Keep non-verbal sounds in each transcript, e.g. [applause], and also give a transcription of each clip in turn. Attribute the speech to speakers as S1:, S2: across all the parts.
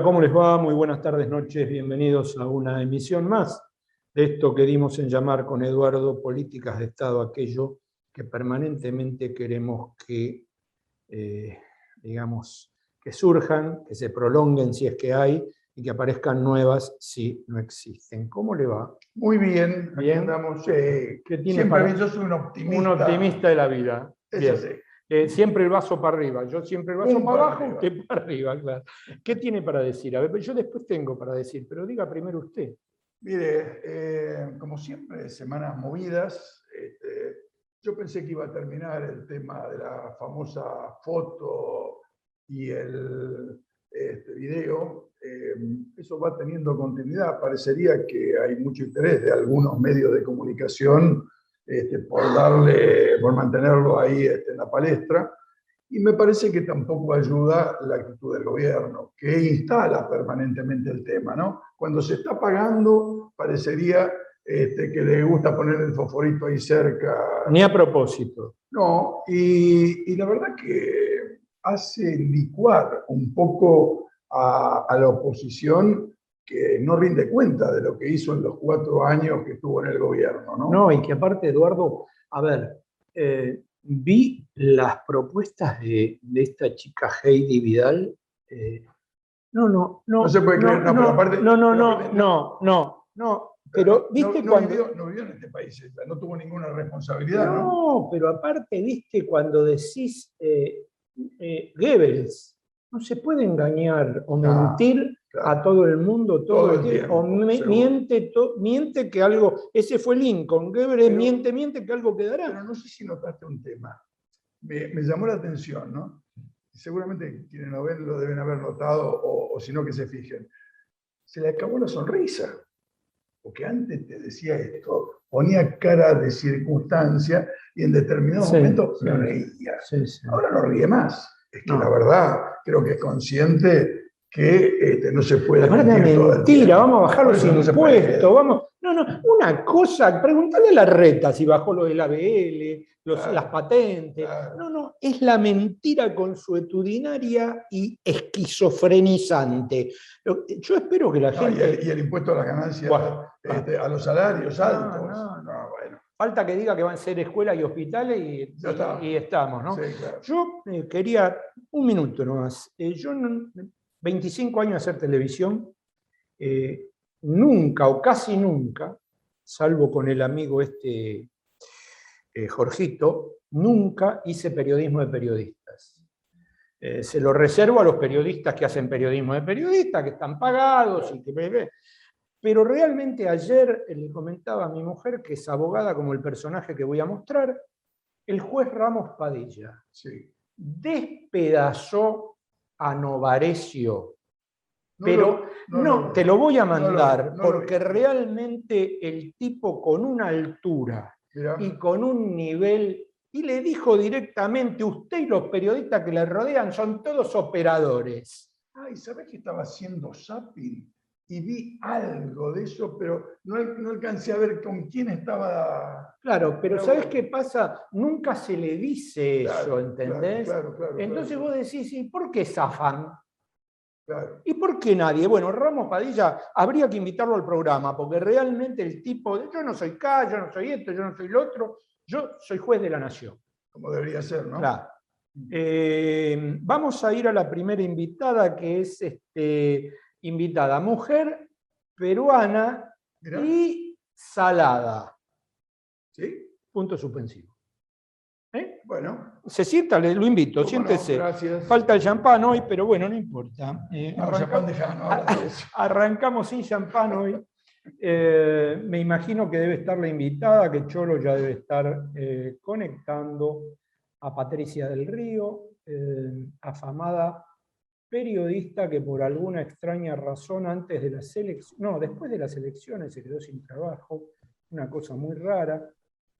S1: Hola, ¿cómo les va? Muy buenas tardes, noches. Bienvenidos a una emisión más de esto que dimos en llamar con Eduardo Políticas de Estado, aquello que permanentemente queremos que, eh, digamos, que surjan, que se prolonguen si es que hay, y que aparezcan nuevas si no existen. ¿Cómo le va?
S2: Muy bien,
S1: Bien.
S2: andamos. eh,
S1: ¿Qué tiene
S2: siempre
S1: para-
S2: yo soy un optimista.
S1: Un optimista de la vida.
S2: Es
S1: Bien.
S2: así.
S1: Eh, siempre el vaso para arriba, yo siempre el vaso
S2: Un
S1: para abajo, usted para arriba, claro. ¿Qué tiene para decir? A ver, yo después tengo para decir, pero diga primero usted.
S2: Mire, eh, como siempre, semanas movidas. este, yo pensé que iba a terminar el tema de la famosa foto y el este, video. eh, eso va teniendo continuidad. Parecería que hay mucho interés de algunos medios de comunicación este, por darle, por mantenerlo ahí este, en la palestra. Y me parece que tampoco ayuda la actitud del gobierno, que instala permanentemente el tema, ¿no? Cuando se está pagando, parecería este, que le gusta poner el fosforito ahí cerca.
S1: Ni a propósito.
S2: No, y, y la verdad que hace licuar un poco a, a la oposición que no rinde cuenta de lo que hizo en los cuatro años que estuvo en el gobierno, ¿no?
S1: No, y que aparte, Eduardo, a ver, eh, vi las propuestas de, de esta chica Heidi Vidal. eh, no, no, no.
S2: No se puede creer, no, pero aparte-
S1: No, no, no, no, no, no. Pero,
S2: No-
S1: viste
S2: no,
S1: cuando.
S2: vivió, no vivió en este país, no tuvo ninguna responsabilidad, ¿no?
S1: No, pero aparte, viste, cuando decís eh, eh, Goebbels, no se puede engañar o
S2: Ah,
S1: mentir
S2: claro.
S1: a todo el mundo todo,
S2: Todo
S1: el tiempo. O miente, to- miente que algo, ese fue Lincoln, Goebbels
S2: Pero-
S1: miente, miente que algo quedará.
S2: Pero no sé si notaste un tema. Me, me llamó la atención, ¿no? Seguramente quienes lo ven lo deben haber notado, o, o si no que se fijen. Se le acabó la sonrisa. Porque antes te decía esto, ponía cara de circunstancia y en determinado
S1: Sí,
S2: momento
S1: sí.
S2: se reía.
S1: Sí.
S2: Ahora no ríe más. Es que
S1: No.
S2: la verdad, creo que es consciente que este, no se puede el
S1: mentira, vamos a bajar los
S2: eso no
S1: impuestos, vamos. No, no, una cosa, preguntale a la reta si bajó lo del ABL, los-
S2: Claro,
S1: las patentes.
S2: claro.
S1: No, no, es la mentira consuetudinaria y esquizofrenizante. Yo espero que la
S2: No, y,
S1: gente.
S2: el, y el impuesto a las ganancias,
S1: Bueno,
S2: este, a los salarios altos.
S1: no,
S2: No, bueno.
S1: Falta que diga que van a ser escuelas y hospitales y, y- y estamos, ¿no?
S2: Sí, claro.
S1: Yo eh, quería un minuto nomás. Eh, yo, no- 25 años de hacer televisión, eh, nunca o casi nunca, salvo con el amigo este eh, Jorgito, nunca hice periodismo de periodistas. Eh, se lo reservo a los periodistas que hacen periodismo de periodistas, que están pagados y que... Pero realmente ayer le comentaba a mi mujer, que es abogada como el personaje que voy a mostrar, el juez Ramos Padilla
S2: Sí.
S1: despedazó a Novarecio.
S2: No
S1: Pero
S2: lo-
S1: no, te lo voy a mandar,
S2: lo
S1: porque realmente el tipo con una altura
S2: mirá,
S1: y con un nivel, y le dijo directamente, usted y los periodistas que le rodean son todos operadores.
S2: Ay, ¿sabés que estaba haciendo zapping? Y vi algo de eso, pero no, al- no alcancé a ver con quién estaba.
S1: Claro, pero ¿sabes qué pasa? Nunca se le dice eso, ¿entendés?
S2: Claro, claro,
S1: Entonces vos decís, ¿y por qué zafan?
S2: claro.
S1: ¿Y por qué nadie? Bueno, Ramos Padilla habría que invitarlo al programa, porque realmente el tipo, de, yo no soy K, yo no soy esto, yo no soy lo otro, yo soy juez de la nación.
S2: Como debería ser, ¿no?
S1: Claro. Eh, vamos a ir a la primera invitada, que es este, invitada mujer, peruana
S2: Mirá,
S1: y salada.
S2: ¿sí?
S1: Punto suspensivo. ¿Eh?
S2: Bueno.
S1: Se sienta, le- lo invito,
S2: no,
S1: siéntese.
S2: gracias.
S1: Falta el champán hoy, pero bueno, no importa. Eh,
S2: No, no. [laughs]
S1: Arrancamos sin champán hoy. Eh, me imagino que debe estar la invitada, que Cholo ya debe estar conectando a Patricia del Río, afamada periodista que por alguna extraña razón antes de las elecciones, no, después de las elecciones se quedó sin trabajo, una cosa muy rara.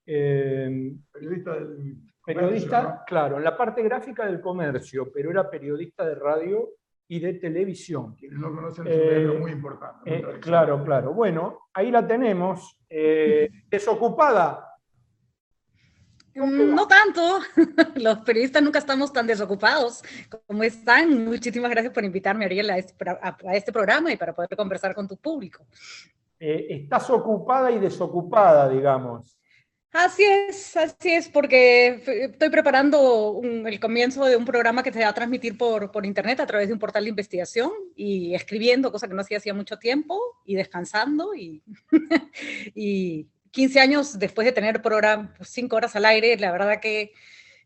S1: Eh,
S2: Periodista del.
S1: periodista, claro, en la parte gráfica del comercio, pero era periodista de radio y de televisión.
S2: Quienes no conocen es un
S1: Eh,
S2: medio muy importante.
S1: Eh, claro, claro. Bueno, ahí la tenemos. eh, [laughs] desocupada.
S3: Mm, no tanto, [laughs] los periodistas nunca estamos tan desocupados como están. Muchísimas gracias por invitarme, Ariel, a este, a este programa y para poder conversar con tu público.
S1: Eh, estás ocupada y desocupada, digamos.
S3: Así es, así es, porque estoy preparando el comienzo de un programa que se va a transmitir por, por, internet a través de un portal de investigación y escribiendo, cosa que no hacía hacía mucho tiempo, y descansando, y, [laughs] y 15 años después de tener programa, pues, cinco horas al aire, la verdad que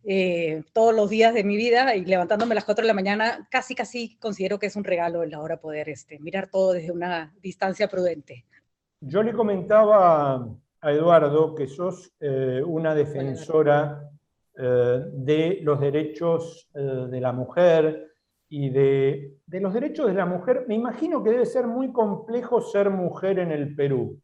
S3: eh, todos los días de mi vida y levantándome a las 4 de la mañana, casi, casi considero que es un regalo en la hora poder este, mirar todo desde una distancia prudente.
S1: Yo le comentaba a Eduardo que sos eh, una defensora eh, de los derechos de la mujer y de, de los derechos de la mujer. Me imagino que debe ser muy complejo ser mujer en el Perú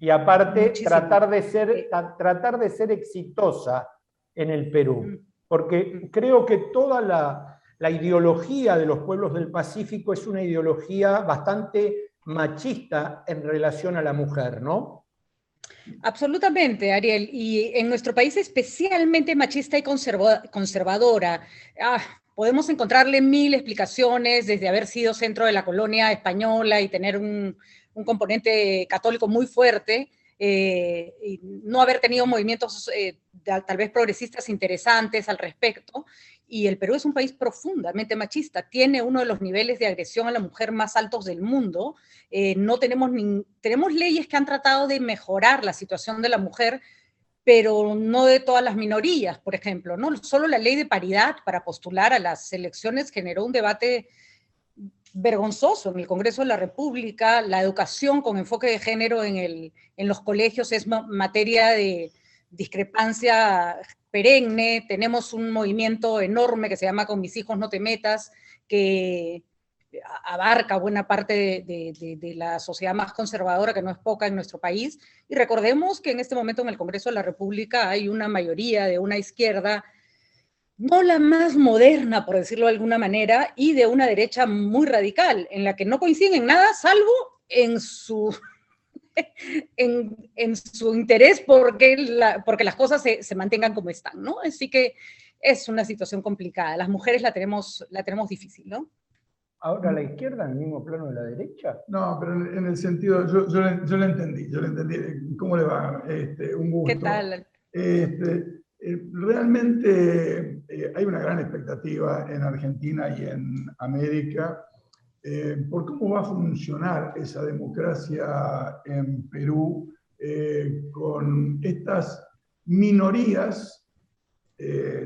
S1: y aparte tratar de, ser, tratar de ser exitosa en el Perú, porque creo que toda la, la ideología de los pueblos del Pacífico es una ideología bastante machista en relación a la mujer, ¿no?
S3: Absolutamente, Ariel. Y en nuestro país especialmente machista y conservadora. Ah, podemos encontrarle mil explicaciones, desde haber sido centro de la colonia española y tener un, un componente católico muy fuerte, eh, y no haber tenido movimientos eh, tal vez progresistas interesantes al respecto. Y el Perú es un país profundamente machista, tiene uno de los niveles de agresión a la mujer más altos del mundo. Eh, no tenemos, tenemos leyes que han tratado de mejorar la situación de la mujer, pero no de todas las minorías, por ejemplo. ¿no? Solo la ley de paridad para postular a las elecciones generó un debate vergonzoso en el Congreso de la República. La educación con enfoque de género en, el, en los colegios es materia de discrepancia perenne. Tenemos un movimiento enorme que se llama Con mis hijos no te metas, que abarca buena parte de, de, la sociedad más conservadora, que no es poca en nuestro país. Y recordemos que en este momento en el Congreso de la República hay una mayoría de una izquierda no la más moderna, por decirlo de alguna manera, y de una derecha muy radical, en la que no coinciden en nada, salvo en su, [laughs] en, su interés porque, porque las cosas se, mantengan como están, ¿no? Así que es una situación complicada. Las mujeres la tenemos, la tenemos difícil, ¿no?
S1: Ahora, ¿la izquierda en el mismo plano de la derecha?
S2: No, pero en, el sentido, yo, yo, lo entendí, yo lo entendí. ¿Cómo le va? Este, un gusto.
S3: ¿Qué tal?
S2: Este, eh, realmente eh, hay una gran expectativa en Argentina y en América eh, por cómo va a funcionar esa democracia en Perú con estas minorías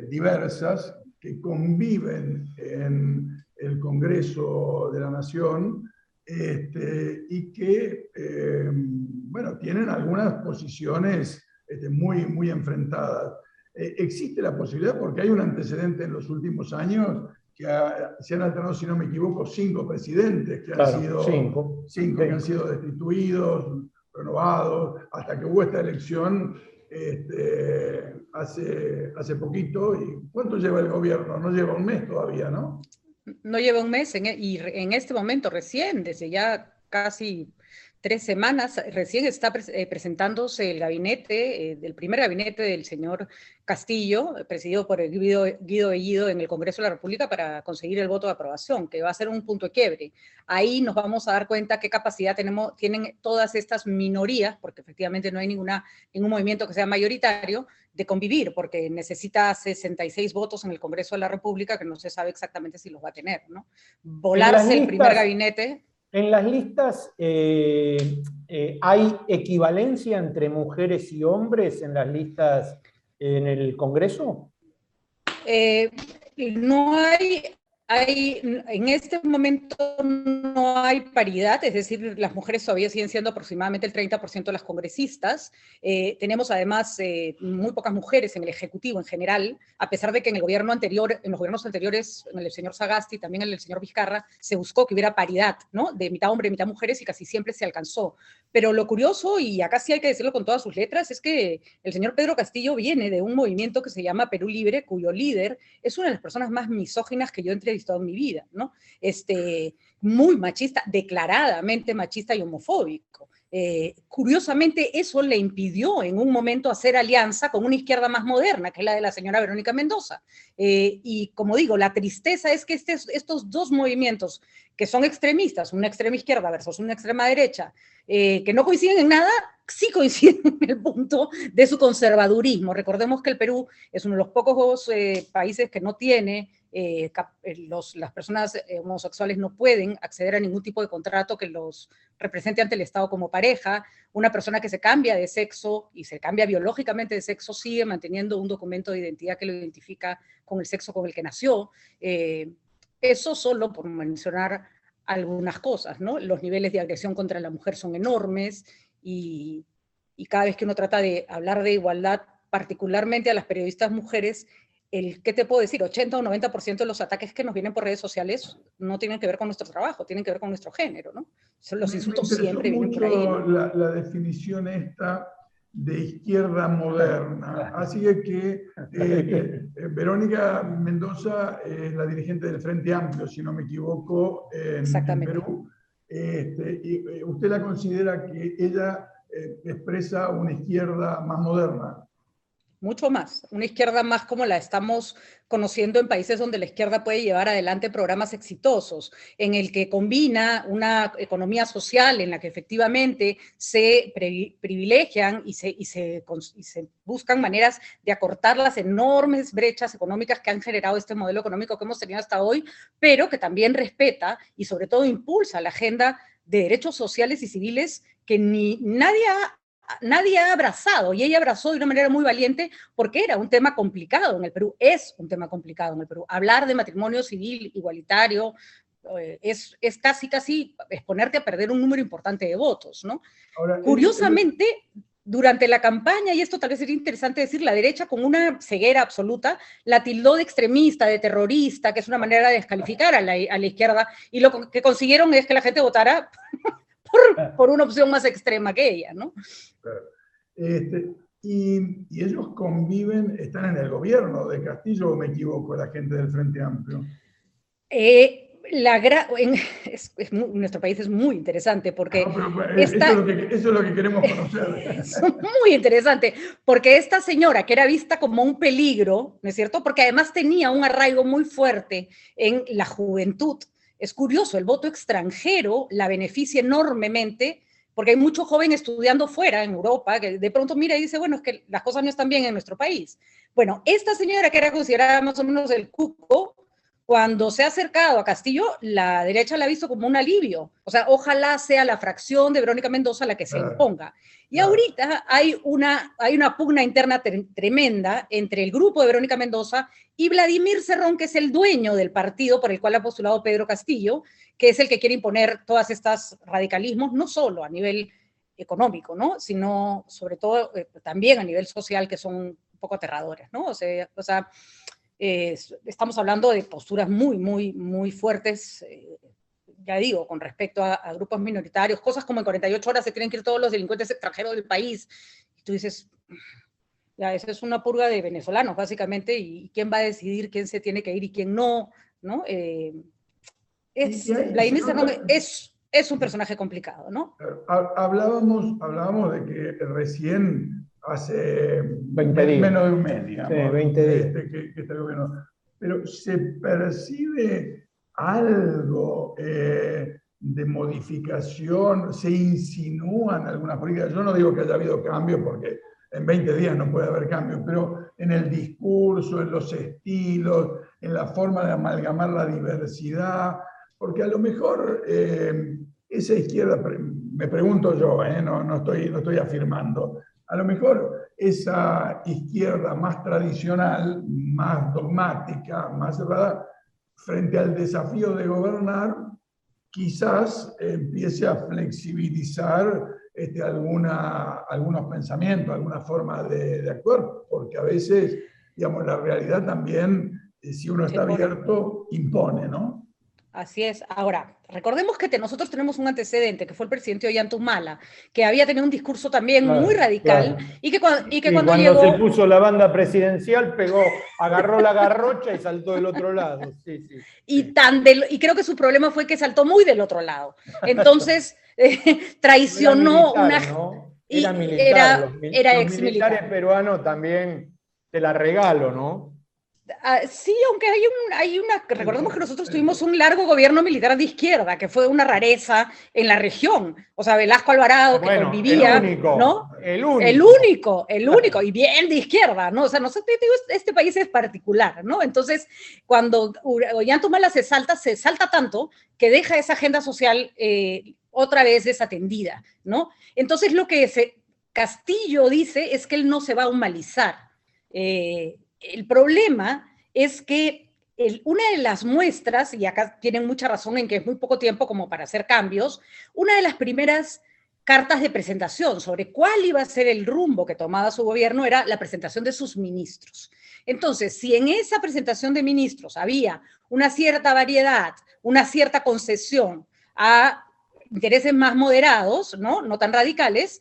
S2: diversas que conviven en el Congreso de la Nación este, y que, bueno, tienen algunas posiciones este, muy, muy enfrentadas. Eh, existe la posibilidad, porque hay un antecedente en los últimos años, que se han alternado, si no me equivoco, cinco presidentes que han sido, cinco. Cinco que han sido destituidos, renovados, hasta que hubo esta elección este, hace, hace poquito. ¿Y cuánto lleva el gobierno? No lleva un mes todavía, ¿no?
S3: No lleva un mes, e, y en este momento recién, desde ya casi tres semanas. Recién está eh, presentándose el gabinete, eh, el primer gabinete del señor Castillo, presidido por el Guido, Guido Bellido en el Congreso de la República para conseguir el voto de aprobación, que va a ser un punto de quiebre. Ahí nos vamos a dar cuenta qué capacidad tenemos, tienen todas estas minorías, porque efectivamente no hay ninguna, ningún movimiento que sea mayoritario, de convivir, porque necesita 66 votos en el Congreso de la República, que no se sabe exactamente si los va a tener, ¿no? Volarse el primer gabinete
S1: en las listas eh, eh, hay equivalencia entre mujeres y hombres en las listas en el Congreso.
S3: Eh, no hay hay, en este momento no hay paridad, es decir, las mujeres todavía siguen siendo aproximadamente el 30% de las congresistas. Eh, tenemos además eh, muy pocas mujeres en el Ejecutivo en general, a pesar de que en el gobierno anterior, en los gobiernos anteriores, en el del señor Sagasti, también en el señor Vizcarra, se buscó que hubiera paridad, ¿no? De mitad hombre, mitad mujeres y casi siempre se alcanzó. Pero lo curioso, y acá sí hay que decirlo con todas sus letras, es que el señor Pedro Castillo viene de un movimiento que se llama Perú Libre, cuyo líder es una de las personas más misóginas que yo entre toda mi vida, ¿no? Este, muy machista, declaradamente machista y homofóbico. Eh, curiosamente, eso le impidió en un momento hacer alianza con una izquierda más moderna, que es la de la señora Verónica Mendoza. Eh, y como digo, la tristeza es que este, estos dos movimientos que son extremistas, una extrema izquierda versus una extrema derecha, eh, que no coinciden en nada, sí coinciden en el punto de su conservadurismo. Recordemos que el Perú es uno de los pocos países que no tiene eh, eh, las personas eh, homosexuales no pueden acceder a ningún tipo de contrato que los represente ante el Estado como pareja. Una persona que se cambia de sexo y se cambia biológicamente de sexo sigue manteniendo un documento de identidad que lo identifica con el sexo con el que nació. eso solo por mencionar algunas cosas, ¿no? Los niveles de agresión contra la mujer son enormes y, y cada vez que uno trata de hablar de igualdad, particularmente a las periodistas mujeres, el, ¿qué te puedo decir? 80 o 90% de los ataques que nos vienen por redes sociales no tienen que ver con nuestro trabajo, tienen que ver con nuestro género, ¿no? Los insultos siempre vienen por ahí.
S2: La, la, definición esta de izquierda moderna. [laughs] Así que eh, eh, Verónica Mendoza es la dirigente del Frente Amplio, si no me equivoco, en. Perú. Este, y eh, ¿Usted la considera que ella expresa una izquierda más moderna?
S3: Mucho más, una izquierda más como la estamos conociendo en países donde la izquierda puede llevar adelante programas exitosos, en el que combina una economía social en la que efectivamente se privilegian y se, y se, buscan maneras de acortar las enormes brechas económicas que han generado este modelo económico que hemos tenido hasta hoy, pero que también respeta y sobre todo impulsa la agenda de derechos sociales y civiles que ni nadie ha nadie ha abrazado y ella abrazó de una manera muy valiente porque era un tema complicado en el Perú, es un tema complicado en el Perú. Hablar de matrimonio civil igualitario eh, es, es casi, casi exponerte a perder un número importante de votos, ¿no? Curiosamente, durante la campaña, y esto tal vez sería interesante decir, la derecha con una ceguera absoluta la tildó de extremista, de terrorista, que es una manera de descalificar a la, a la izquierda, y lo que consiguieron es que la gente votara por, una opción más extrema que ella, ¿no?
S2: Este, y, ellos conviven, están en el gobierno de Castillo, o me equivoco, la gente del Frente Amplio.
S3: Eh, la en, nuestro país es muy interesante porque...
S2: eso, es lo que, eso, es lo que, queremos conocer. [laughs]
S3: es muy interesante, porque esta señora que era vista como un peligro, ¿no es cierto? Porque además tenía un arraigo muy fuerte en la juventud es curioso, el voto extranjero la beneficia enormemente porque hay mucho joven estudiando fuera, en Europa, que de pronto mira y dice, bueno, es que las cosas no están bien en nuestro país. Bueno, esta señora que era considerada más o menos el cuco, cuando se ha acercado a Castillo, la derecha la ha visto como un alivio. O sea, ojalá sea la fracción de Verónica Mendoza la que se imponga. Y ahorita hay una, hay una pugna interna tremenda entre el grupo de Verónica Mendoza y Vladimir Cerrón, que es el dueño del partido por el cual ha postulado Pedro Castillo, que es el que quiere imponer todas estas radicalismos, no solo a nivel económico, ¿no? sino sobre todo eh, también a nivel social, que son un poco aterradores. ¿no? O sea, o sea estamos hablando de posturas muy, muy, muy fuertes, eh, ya digo, con respecto a, grupos minoritarios, cosas como en 48 horas se tienen que ir todos los delincuentes extranjeros del país. Y tú dices, ya, eso es una purga de venezolanos, básicamente, y quién va a decidir quién se tiene que ir y quién no, ¿no? Eh, es, es, es un personaje complicado, ¿no?
S2: Hablábamos, hablábamos de que recién hace 20 días. menos de un mes, digamos, sí, 20 días. Este, que, que gobierno. Pero se percibe algo eh, de modificación, se insinúan algunas políticas. Yo no digo que haya habido cambios porque en 20 días no puede haber cambios, pero en el discurso, en los estilos, en la forma de amalgamar la diversidad, porque a lo mejor eh, esa izquierda, me pregunto yo, eh, no, no, estoy, no estoy afirmando, a lo mejor esa izquierda más tradicional, más dogmática, más cerrada, frente al desafío de gobernar, quizás empiece a flexibilizar este, alguna, algunos pensamientos, alguna forma de, actuar, porque a veces, digamos, la realidad también, eh, si uno está abierto, impone, ¿no?
S3: Así es. Ahora, recordemos que nosotros tenemos un antecedente, que fue el presidente Ollantumala, que había tenido un discurso también muy radical y que, cuando, y que cuando,
S1: cuando se puso la banda presidencial, pegó, agarró la garrocha y saltó del otro lado. Sí, sí,
S3: y, tan y creo que su problema fue que saltó muy del otro lado. Entonces, [laughs] traicionó una...
S1: Era militar, era, los, ex militares peruanos también, te la regalo, ¿no?
S3: Ah, sí, aunque hay, un, hay una, recordemos que nosotros tuvimos un largo gobierno militar de izquierda, que fue una rareza en la región. O sea, Velasco Alvarado, que convivía,
S1: el único,
S3: ¿no?
S1: El único.
S3: El único, el único, y bien de izquierda, ¿no? O sea, no sé, este país es particular, ¿no? Entonces, cuando Ollantumala se salta, se salta tanto que deja esa agenda social eh, otra vez desatendida, ¿no? Entonces, lo que se, Castillo dice es que él no se va a humanizar. Eh, el problema es que una de las muestras, y acá tienen mucha razón en que es muy poco tiempo como para hacer cambios, una de las primeras cartas de presentación sobre cuál iba a ser el rumbo que tomaba su gobierno era la presentación de sus ministros. Entonces, si en esa presentación de ministros había una cierta variedad, una cierta concesión a intereses más moderados, ¿no? Tan radicales,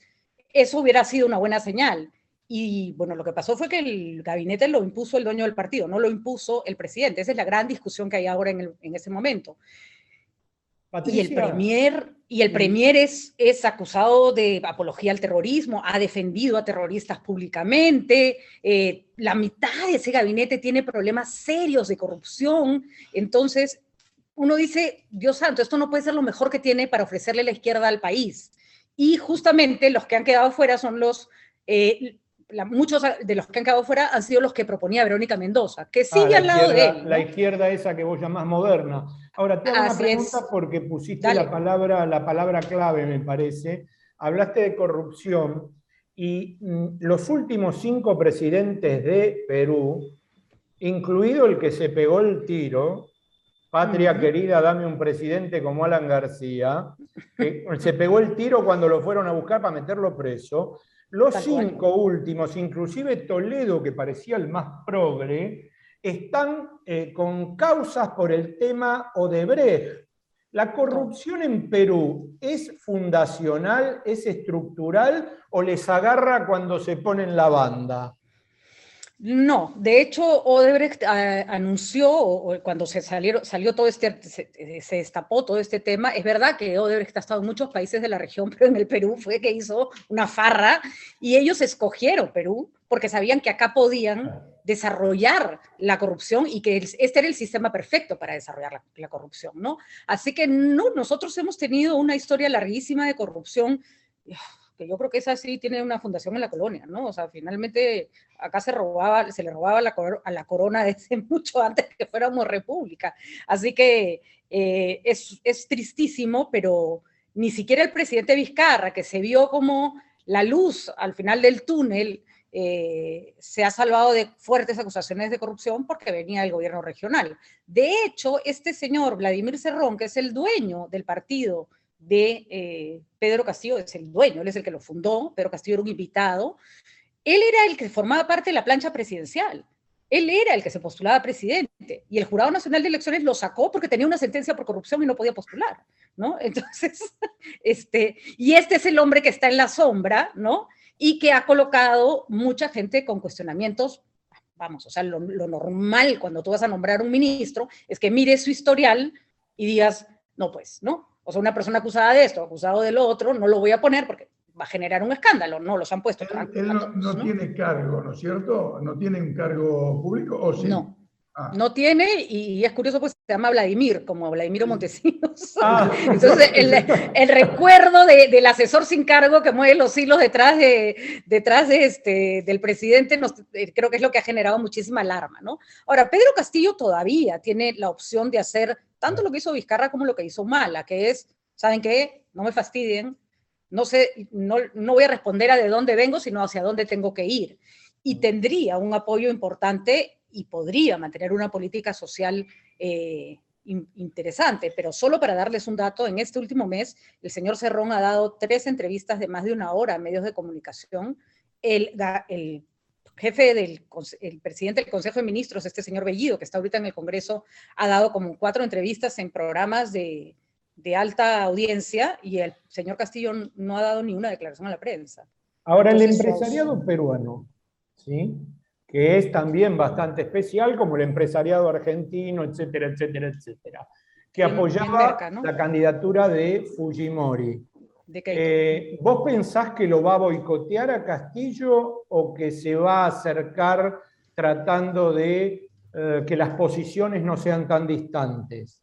S3: eso hubiera sido una buena señal. Y bueno, lo que pasó fue que el gabinete lo impuso el dueño del partido, no lo impuso el presidente. Esa es la gran discusión que hay ahora en, ese momento. y el premier, y el premier es, es acusado de apología al terrorismo, ha defendido a terroristas públicamente, eh, la mitad de ese gabinete tiene problemas serios de corrupción, entonces uno dice, Dios santo, esto no puede ser lo mejor que tiene para ofrecerle la izquierda al país. Y justamente los que han quedado fuera son los, eh, muchos de los que han quedado fuera han sido los que proponía Verónica Mendoza, que sigue ah, al lado de él.
S1: La izquierda esa que vos llamás moderna. Ahora, te hago una pregunta porque pusiste la palabra, la palabra clave, me parece. Hablaste de corrupción y mm, los últimos cinco presidentes de Perú, incluido el que se pegó el tiro, Patria querida, dame un presidente como Alan García, que se pegó el tiro cuando lo fueron a buscar para meterlo preso. Los cinco últimos, inclusive Toledo, que parecía el más progre, están eh, con causas por el tema Odebrecht. ¿La corrupción en Perú es fundacional, es estructural o les agarra cuando se ponen la banda?
S3: No, de hecho, Odebrecht eh, anunció, cuando se salieron, salió todo este, se, se, destapó todo este tema, es verdad que Odebrecht ha estado en muchos países de la región, [laughs] pero en el Perú fue que hizo una farra y ellos escogieron Perú porque sabían que acá podían desarrollar la corrupción y que este era el sistema perfecto para desarrollar la, la corrupción, ¿no? Así que no, nosotros hemos tenido una historia larguísima de corrupción que yo creo que esa sí tiene una fundación en la colonia, ¿no? O sea, finalmente acá se robaba, se le robaba la a la corona [laughs] desde mucho antes que fuéramos república. Así que eh, es, es tristísimo, pero ni siquiera el presidente Vizcarra, que se vio como la luz al final del túnel, eh, se ha salvado de fuertes acusaciones de corrupción porque venía del gobierno regional. De hecho, este señor, Vladimir Cerrón, que es el dueño del partido de eh, Pedro Castillo, es el dueño, él es el que lo fundó, Pedro Castillo era un invitado, él era el que formaba parte de la plancha presidencial. Él era el que se postulaba presidente y el Jurado Nacional de Elecciones lo sacó porque tenía una sentencia por corrupción y no podía postular, ¿no? [laughs] Entonces, este, y este es el hombre que está en la sombra, ¿no? Y que ha colocado mucha gente con cuestionamientos, vamos, o sea, lo, normal cuando tú vas a nombrar un ministro es que mires su historial y digas, no, pues, ¿no? O sea, una persona acusada de esto, acusado del otro, no lo voy a poner porque va a generar un escándalo, no los han puesto.
S2: Él, no, tiene cargo, ¿no es cierto? ¿No tiene un cargo público o sí?
S3: No. Ah. No tiene, y es curioso, pues se llama Vladimir, como Vladimiro Montesinos. Ah. [laughs] Entonces, el, recuerdo del asesor sin cargo que mueve los hilos detrás, de, detrás de este, del presidente, eh, creo que es lo que ha generado muchísima alarma, ¿no? Ahora, Pedro Castillo todavía tiene la opción de hacer tanto lo que hizo Vizcarra como lo que hizo Mala, que es, ¿saben qué? No me fastidien, no sé, no, no voy a responder a de dónde vengo, sino hacia dónde tengo que ir. Y tendría un apoyo importante y podría mantener una política social eh, interesante, pero solo para darles un dato, en este último mes el señor Cerrón ha dado tres entrevistas de más de una hora a medios de comunicación. El, el jefe del el presidente del Consejo de Ministros, este señor Bellido, que está ahorita en el Congreso, ha dado como cuatro entrevistas en programas de, de alta audiencia y el señor Castillo no ha dado ni una declaración a la prensa.
S1: Ahora, el empresariado peruano, ¿sí? Que es también bastante especial, como el empresariado argentino, etcétera, etcétera, etcétera, que apoyaba la candidatura de Fujimori. Eh, ¿Vos pensás que lo va a boicotear a Castillo o que se va a acercar tratando de eh, que las posiciones no sean tan distantes?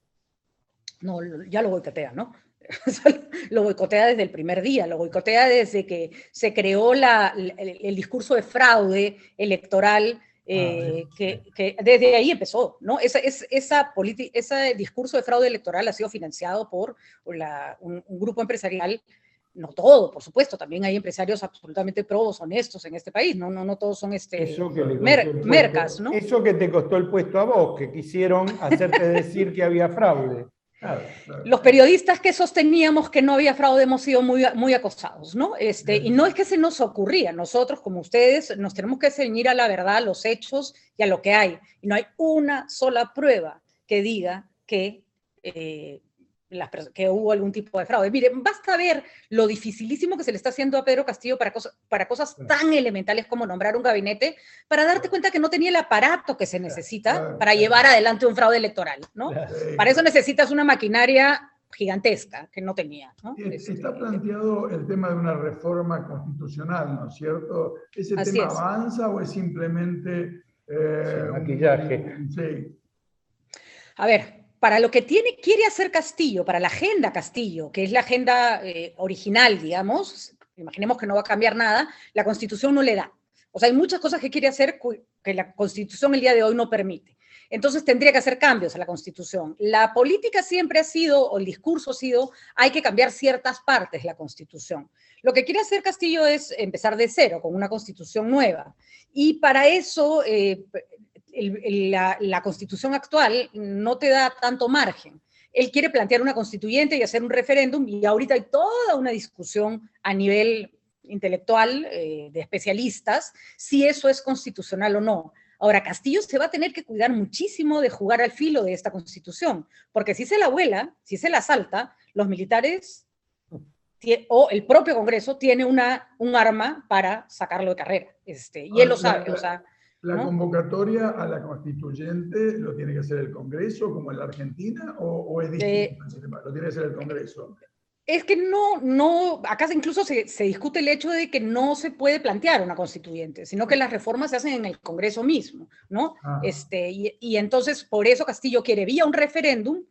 S3: No, ya lo boicotea, ¿no? [laughs] lo boicotea desde el primer día, lo boicotea desde que se creó el, discurso de fraude electoral, ah, eh, que, desde ahí empezó, ¿no? Esa, es, esa ese discurso de fraude electoral ha sido financiado por un, grupo empresarial, no todo, por supuesto, también hay empresarios absolutamente probos, honestos en este país, no, no, no todos son este, mercas, ¿no?
S1: Eso que te costó el puesto a vos, que quisieron hacerte [laughs] decir que había fraude.
S3: Los periodistas que sosteníamos que no había fraude hemos sido muy, muy acosados, ¿no? Este, y no es que se nos ocurría, nosotros como ustedes nos tenemos que ceñir a la verdad, a los hechos y a lo que hay. Y no hay una sola prueba que diga que eh, que hubo algún tipo de fraude. Miren, basta ver lo dificilísimo que se le está haciendo a Pedro Castillo para, para cosas tan elementales como nombrar un gabinete, para darte cuenta que no tenía el aparato que se necesita para llevar adelante un fraude electoral, ¿no? Para eso necesitas una maquinaria gigantesca que no tenía. ¿no?
S2: Está planteado el tema de una reforma constitucional, ¿no es cierto? ¿Ese tema avanza o es simplemente...
S1: Eh, maquillaje.
S2: sí.
S3: A ver, para lo que tiene, quiere hacer Castillo, para la agenda Castillo, que es la agenda eh, original, digamos, imaginemos que no va a cambiar nada, la Constitución no le da. O sea, hay muchas cosas que quiere hacer que la Constitución el día de hoy no permite. Entonces tendría que hacer cambios a la Constitución. La política siempre ha sido, o el discurso ha sido, hay que cambiar ciertas partes de la Constitución. Lo que quiere hacer Castillo es empezar de cero, con una Constitución nueva. Y para eso, eh, la, constitución actual no te da tanto margen. Él quiere plantear una constituyente y hacer un referéndum y ahorita hay toda una discusión a nivel intelectual eh, de especialistas si eso es constitucional o no. Ahora, Castillo se va a tener que cuidar muchísimo de jugar al filo de esta constitución, porque si se la vuela, si se la salta, los militares o el propio Congreso tiene una, un arma para sacarlo de carrera. Este, y él lo sabe. O sea,
S2: ¿La convocatoria a la constituyente lo tiene que hacer el Congreso, como en la Argentina, o, es distinto? Eh, ¿Lo tiene que hacer el Congreso?
S3: Es que no, no, acá incluso se, se, discute el hecho de que no se puede plantear una constituyente, sino que las reformas se hacen en el Congreso mismo, ¿no? Ah. Este, y, y, entonces por eso Castillo quiere vía un referéndum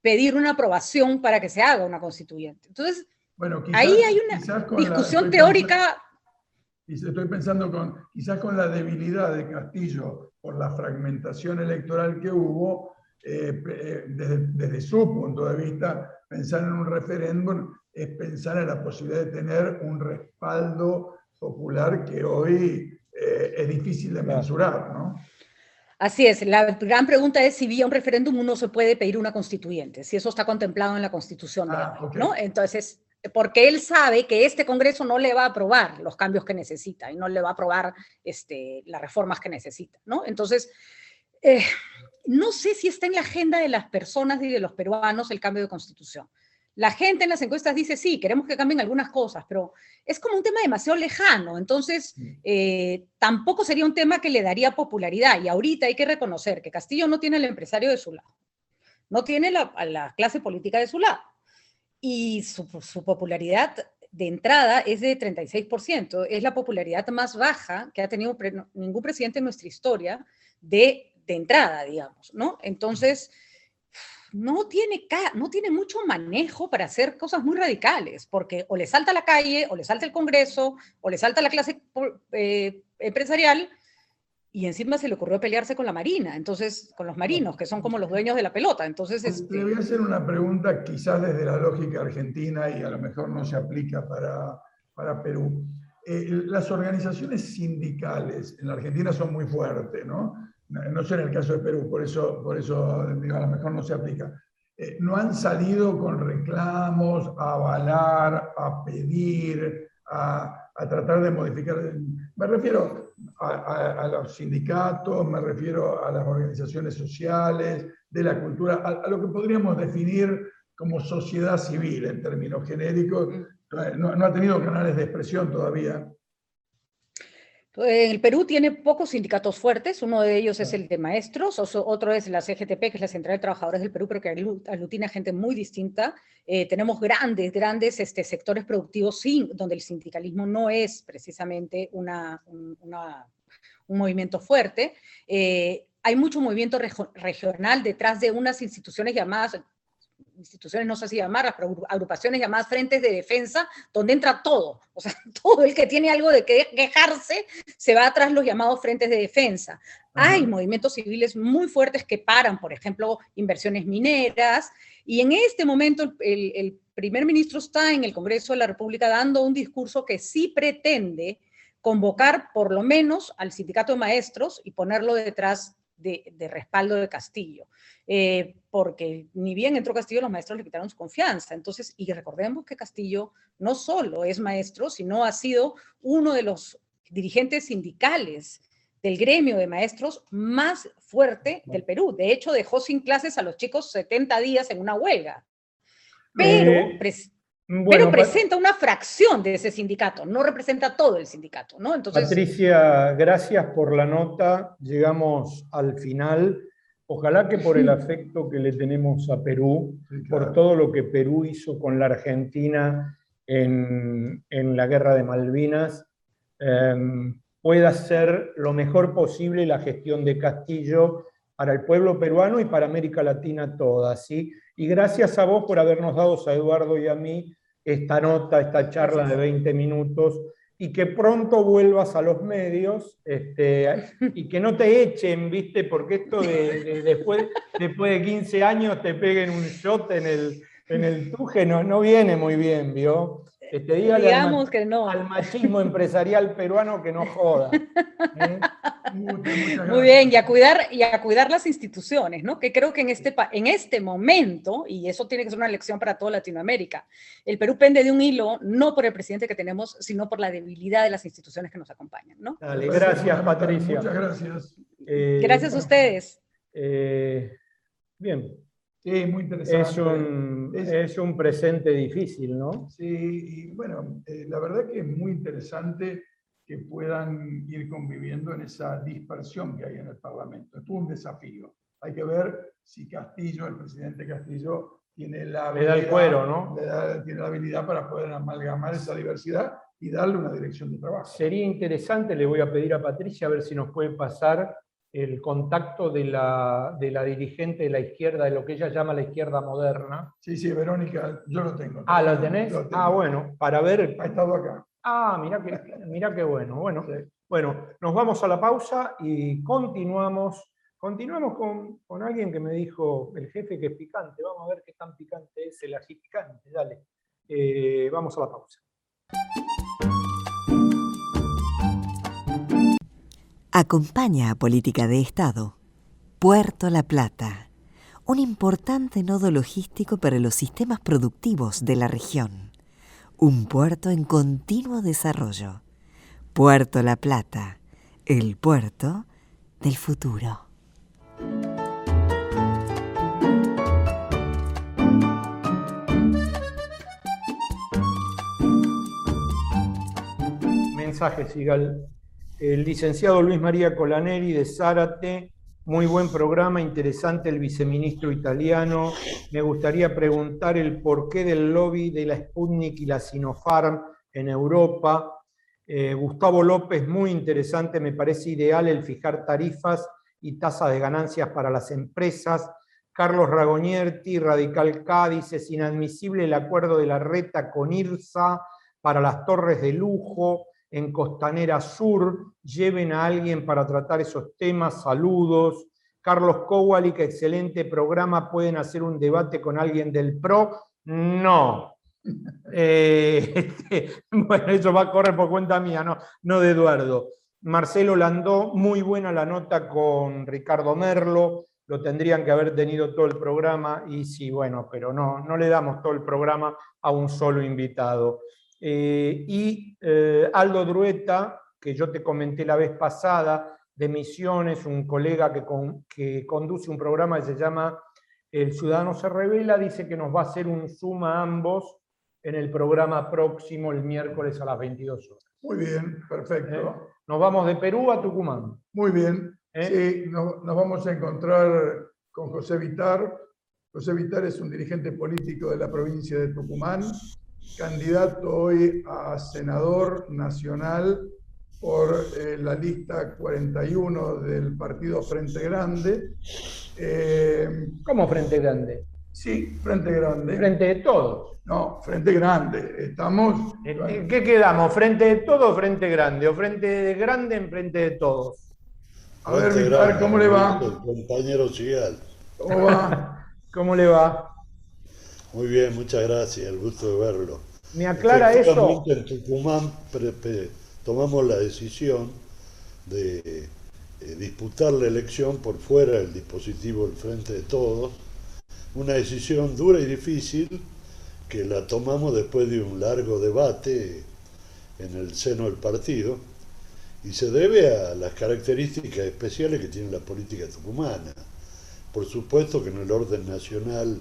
S3: pedir una aprobación para que se haga una constituyente. Entonces, bueno, ahí hay una discusión teórica
S2: y estoy pensando con, quizás con la debilidad de Castillo por la fragmentación electoral que hubo, eh, eh, desde, su punto de vista, pensar en un referéndum es pensar en la posibilidad de tener un respaldo popular que hoy eh, es difícil de mensurar, ¿no?
S3: Así es, la gran pregunta es si vía un referéndum uno se puede pedir una constituyente, si eso está contemplado en la constitución, ah, ¿no? Entonces, porque él sabe que este Congreso no le va a aprobar los cambios que necesita y no le va a aprobar este, las reformas que necesita, ¿no? Entonces, eh, no sé si está en la agenda de las personas y de los peruanos el cambio de constitución. La gente en las encuestas dice, sí, queremos que cambien algunas cosas, pero es como un tema demasiado lejano, entonces eh, tampoco sería un tema que le daría popularidad. Y ahorita hay que reconocer que Castillo no tiene al empresario de su lado, no tiene a la clase política de su lado y su, popularidad de entrada es de 36%. Es la popularidad más baja que ha tenido ningún presidente en nuestra historia de, de entrada, digamos, ¿no? Entonces, no tiene, no tiene mucho manejo para hacer cosas muy radicales, porque o le salta la calle, o le salta el Congreso, o le salta la clase eh, empresarial, y encima se le ocurrió pelearse con la Marina, entonces, con los marinos, que son como los dueños de la pelota. Entonces,
S2: este... Le voy a hacer una pregunta quizás desde la lógica argentina y a lo mejor no se aplica para, para Perú. Eh, las organizaciones sindicales en la Argentina son muy fuertes, ¿no? No sé en el caso de Perú, por eso, por eso digo, a lo mejor no se aplica. Eh, no han salido con reclamos a avalar, a pedir, a, a tratar de modificar. Me refiero, a, los sindicatos, me refiero a las organizaciones sociales, de la cultura, a, lo que podríamos definir como sociedad civil en términos genéricos. Mm. no ha tenido canales de expresión todavía.
S3: En el Perú tiene pocos sindicatos fuertes, uno de ellos es el de maestros, otro es la CGTP, que es la Central de Trabajadores del Perú, pero que aglutina gente muy distinta. Eh, tenemos grandes, grandes este, sectores productivos sin, donde el sindicalismo no es precisamente una, un, movimiento fuerte. Eh, hay mucho movimiento regional detrás de unas instituciones llamadas instituciones no sé si llamarlas, pero agrupaciones llamadas frentes de defensa, donde entra todo. O sea, [laughs] todo el que tiene algo de que quejarse se va atrás los llamados frentes de defensa. Hay movimientos civiles muy fuertes que paran, por ejemplo, inversiones mineras, y en este momento el, el primer ministro está en el Congreso de la República dando un discurso que sí pretende convocar por lo menos al sindicato de maestros y ponerlo detrás de, respaldo de Castillo, eh, porque ni bien entró Castillo, los maestros le quitaron su confianza. Entonces, y recordemos que Castillo no solo es maestro, sino ha sido uno de los dirigentes sindicales del gremio de maestros más fuerte del Perú. De hecho, dejó sin clases a los chicos 70 días en una huelga. Pero, eh, pero presenta una fracción de ese sindicato, no representa todo el sindicato, ¿no?
S1: Entonces, Patricia, gracias por la nota. Llegamos al final. Ojalá que por el afecto que le tenemos a Perú, por todo lo que Perú hizo con la Argentina en, la guerra de Malvinas, em, pueda ser lo mejor posible la gestión de Castillo para el pueblo peruano y para América Latina toda. ¿sí? Y gracias a vos por habernos dado, a Eduardo y a mí, esta nota, esta charla de 20 minutos, y que pronto vuelvas a los medios este, y que no te echen, ¿viste? Porque esto de, después, después de 15 años te peguen un shot en el, en el tuje, no, no viene muy bien, ¿vio?
S3: Este, Digamos que no.
S1: al machismo empresarial peruano que no joda.
S3: ¿eh? [laughs] Muy bien, y a, cuidar, y a cuidar las instituciones, ¿no? Que creo que en este, en este momento, y eso tiene que ser una lección para toda Latinoamérica, el Perú pende de un hilo, no por el presidente que tenemos, sino por la debilidad de las instituciones que nos acompañan, ¿no?
S1: Dale, gracias, Patricia.
S2: Muchas gracias.
S3: Eh, gracias a ustedes.
S1: Eh, bien,
S2: Sí, muy interesante.
S1: Es un, es, un presente difícil, ¿no?
S2: Sí, y bueno, eh, la verdad que es muy interesante que puedan ir conviviendo en esa dispersión que hay en el Parlamento. Es un desafío. Hay que ver si Castillo, el presidente Castillo, tiene la
S1: habilidad, el cuero, ¿no?
S2: tiene la habilidad para poder amalgamar esa diversidad y darle una dirección de trabajo.
S1: Sería interesante, le voy a pedir a Patricia a ver si nos puede pasar el contacto de la, de la dirigente de la izquierda, de lo que ella llama la izquierda moderna.
S2: Sí, sí, Verónica, yo lo tengo.
S1: Ah, ¿lo tenés? ah, bueno, para ver...
S2: Ha estado acá.
S1: Ah, mira qué, mira qué bueno. Bueno, bueno, nos vamos a la pausa y continuamos. Continuamos con, con, alguien que me dijo el jefe que es picante. Vamos a ver qué tan picante es el ají picante. Dale. Eh, vamos a la pausa.
S4: Acompaña a Política de Estado. Puerto La Plata, un importante nodo logístico para los sistemas productivos de la región. Un puerto en continuo desarrollo. Puerto La Plata, el puerto del futuro.
S1: Mensaje, Sigal el licenciado Luis María Colaneri de Zárate, muy buen programa, interesante el viceministro italiano. Me gustaría preguntar el porqué del lobby de la Sputnik y la Sinopharm en Europa. Eh, Gustavo López, muy interesante, me parece ideal el fijar tarifas y tasas de ganancias para las empresas. Carlos Ragonierti, Radical dice, es inadmisible el acuerdo de la reta con IRSA para las torres de lujo en Costanera Sur, lleven a alguien para tratar esos temas, saludos. Carlos Kowalik, excelente programa, ¿pueden hacer un debate con alguien del PRO? No. [laughs] Eh, [laughs] este, bueno, eso va a correr por cuenta mía, no, no de Eduardo. Marcelo Landó, muy buena la nota con Ricardo Merlo, lo tendrían que haber tenido todo el programa y sí, bueno, pero no, no le damos todo el programa a un solo invitado. Eh, y eh, Aldo Drueta, que yo te comenté la vez pasada, de Misiones, un colega que, que conduce un programa que se llama El Ciudadano se revela, dice que nos va a hacer un suma a ambos en el programa próximo el miércoles a las 22 horas.
S2: Muy bien, perfecto. ¿Eh?
S1: Nos vamos de Perú a Tucumán.
S2: Muy bien. Sí, nos, vamos a encontrar con José Vitar. José Vitar es un dirigente político de la provincia de Tucumán, candidato hoy a senador nacional por eh, la lista 41 del partido Frente Grande.
S1: ¿Cómo Frente Grande?
S2: Sí, Frente Grande.
S1: Frente de todos.
S2: No, Frente Grande. Estamos.
S1: ¿En qué quedamos? ¿Frente de todos o Frente Grande? ¿O Frente de Grande en Frente de todos?
S2: A ver, Vital, ¿cómo le va?
S5: compañero Chigal.
S1: ¿Cómo va? [laughs] ¿Cómo le va?
S5: Muy bien, muchas gracias, el gusto de verlo.
S1: ¿Me aclara eso?
S5: En Tucumán tomamos la decisión de eh, disputar la elección por fuera del dispositivo del Frente de Todos una decisión dura y difícil que la tomamos después de un largo debate en el seno del partido y se debe a las características especiales que tiene la política tucumana. Por supuesto que en el orden nacional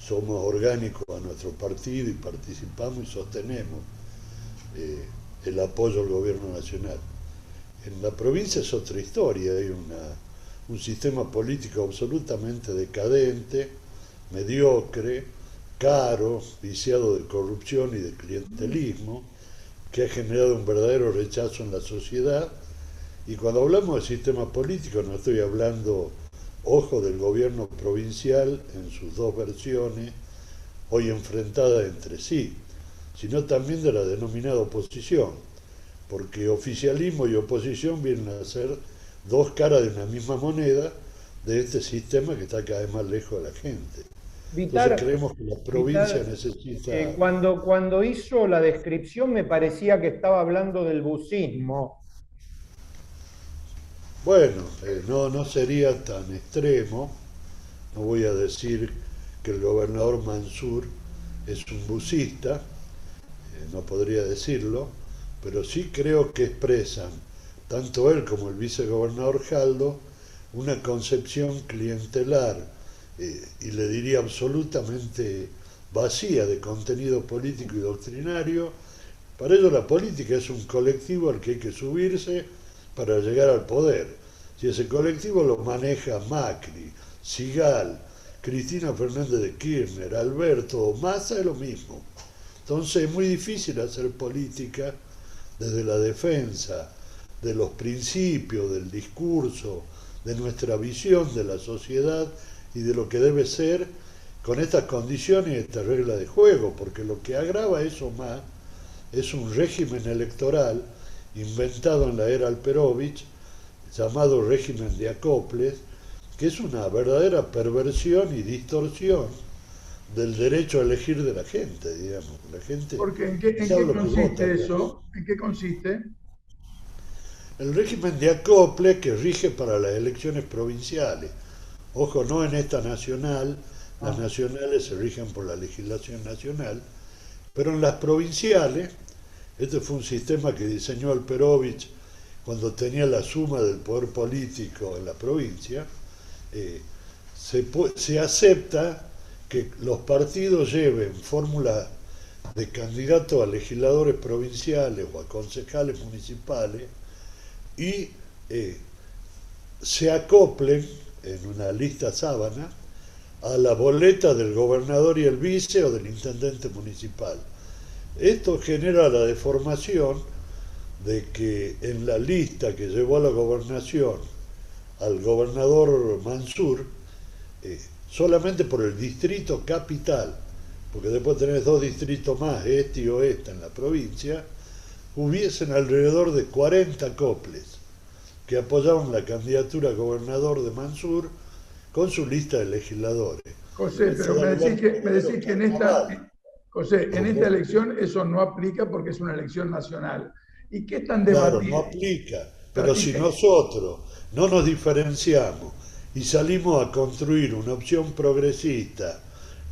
S5: somos orgánicos a nuestro partido y participamos y sostenemos eh, el apoyo al gobierno nacional. En la provincia es otra historia, hay una, un sistema político absolutamente decadente, mediocre, caro, viciado de corrupción y de clientelismo, que ha generado un verdadero rechazo en la sociedad. Y cuando hablamos de sistema político no estoy hablando, ojo, del gobierno provincial en sus dos versiones, hoy enfrentadas entre sí, sino también de la denominada oposición, porque oficialismo y oposición vienen a ser dos caras de una misma moneda de este sistema que está cada vez más lejos de la gente. Vitar, creemos que la provincia necesita...
S1: Eh, cuando, cuando hizo la descripción me parecía que estaba hablando del bucismo.
S5: Bueno, eh, no, no sería tan extremo. No voy a decir que el gobernador Mansur es un bucista, eh, no podría decirlo, pero sí creo que expresan, tanto él como el vicegobernador Jaldo, una concepción clientelar eh, y le diría absolutamente vacía de contenido político y doctrinario. Para ello la política es un colectivo al que hay que subirse para llegar al poder. Si ese colectivo lo maneja Macri, Sigal, Cristina Fernández de Kirchner, Alberto Massa, es lo mismo. Entonces es muy difícil hacer política desde la defensa de los principios, del discurso, de nuestra visión de la sociedad y de lo que debe ser con estas condiciones y esta regla de juego, porque lo que agrava eso más es un régimen electoral inventado en la era Alperovich, llamado régimen de acoples, que es una verdadera perversión y distorsión del derecho a elegir de la gente, digamos. La gente
S2: Porque ¿en qué, consiste eso? ¿En qué consiste?
S5: El régimen de acople que rige para las elecciones provinciales Ojo, no en esta nacional, las ah. nacionales se rigen por la legislación nacional, pero en las provinciales, este fue un sistema que diseñó Alperovich cuando tenía la suma del poder político en la provincia, eh, se, acepta que los partidos lleven fórmula de candidatos a legisladores provinciales o a concejales municipales y eh, se acoplen en una lista sábana a la boleta del gobernador y el vice o del intendente municipal. Esto genera la deformación de que en la lista que llevó a la gobernación al gobernador Mansur, eh, solamente por el distrito capital, porque después tenés dos distritos más, este y oeste en la provincia, hubiesen alrededor de 40 coples que apoyaban la candidatura a gobernador de Mansur con su lista de legisladores.
S2: José, pero me decís que, en esta, José, en esta elección eso no aplica porque es una elección nacional. ¿Y qué tan debatido?
S5: Claro, no aplica. Pero si nosotros no nos diferenciamos y salimos a construir una opción progresista,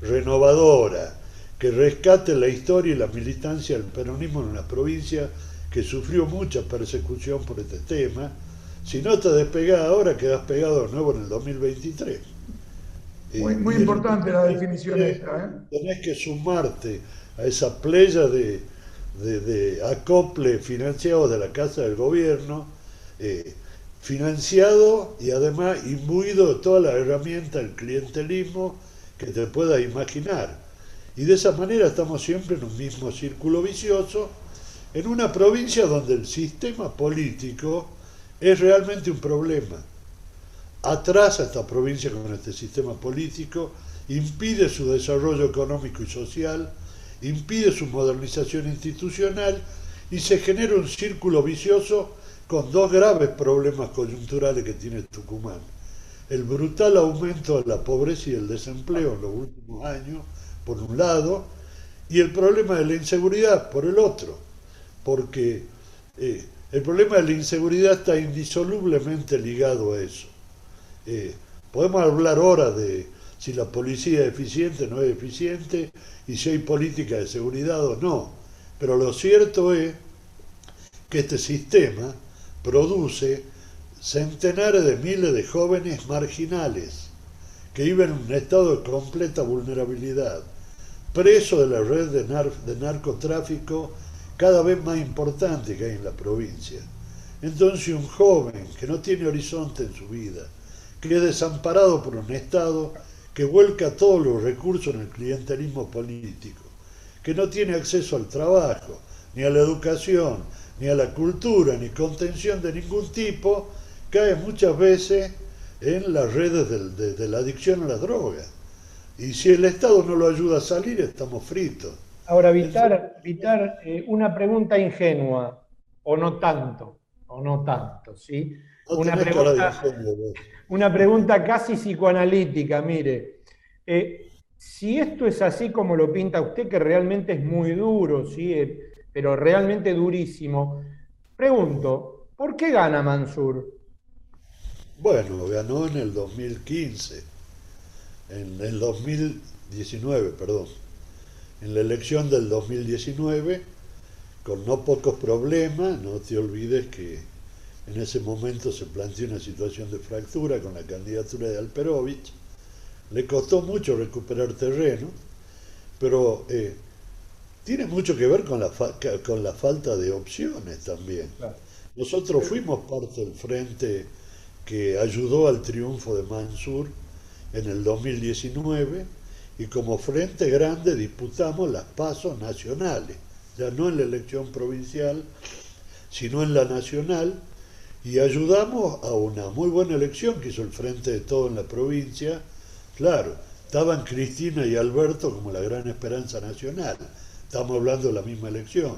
S5: renovadora, que rescate la historia y la militancia del peronismo en una provincia que sufrió mucha persecución por este tema. Si no te despegás ahora, quedas pegado de nuevo en el 2023.
S2: Muy, muy importante la definición esta. ¿eh?
S5: Tenés que sumarte a esa playa de, de, acople financiado de la Casa del Gobierno, eh, financiado y además imbuido de toda la herramienta del clientelismo que te puedas imaginar. Y de esa manera estamos siempre en un mismo círculo vicioso, en una provincia donde el sistema político es realmente un problema atrasa a esta provincia con este sistema político, impide su desarrollo económico y social, impide su modernización institucional y se genera un círculo vicioso con dos graves problemas coyunturales que tiene Tucumán. El brutal aumento de la pobreza y el desempleo en los últimos años, por un lado, y el problema de la inseguridad, por el otro, porque eh, el problema de la inseguridad está indisolublemente ligado a eso. Eh, podemos hablar ahora de si la policía es eficiente o no es eficiente y si hay política de seguridad o no. Pero lo cierto es que este sistema produce centenares de miles de jóvenes marginales que viven en un estado de completa vulnerabilidad, presos de la red de narcotráfico cada vez más importante que hay en la provincia. Entonces un joven que no tiene horizonte en su vida, que es desamparado por un Estado que vuelca todos los recursos en el clientelismo político, que no tiene acceso al trabajo, ni a la educación, ni a la cultura, ni contención de ningún tipo, cae muchas veces en las redes de, la adicción a las drogas. Y si el Estado no lo ayuda a salir, estamos fritos.
S1: Ahora, Vitar, Vitar eh, una pregunta ingenua, o no tanto, o no tanto, ¿sí? una pregunta, una pregunta casi psicoanalítica, mire. Eh, si esto es así como lo pinta usted, que realmente es muy duro, ¿sí? Eh, pero realmente durísimo, pregunto, ¿por qué gana Mansur?
S5: Bueno, ganó en el 2015, en el 2019, perdón, en la elección del 2019, con no pocos problemas, no te olvides que en ese momento se planteó una situación de fractura con la candidatura de Alperovich. Le costó mucho recuperar terreno, pero eh, tiene mucho que ver con la, con la falta de opciones también. Nosotros fuimos parte del frente que ayudó al triunfo de Mansur en el 2019 y como frente grande disputamos las pasos nacionales, ya no en la elección provincial, sino en la nacional, y ayudamos a una muy buena elección que hizo el Frente de Todo en la provincia. Claro, estaban Cristina y Alberto como la gran esperanza nacional. Estamos hablando de la misma elección.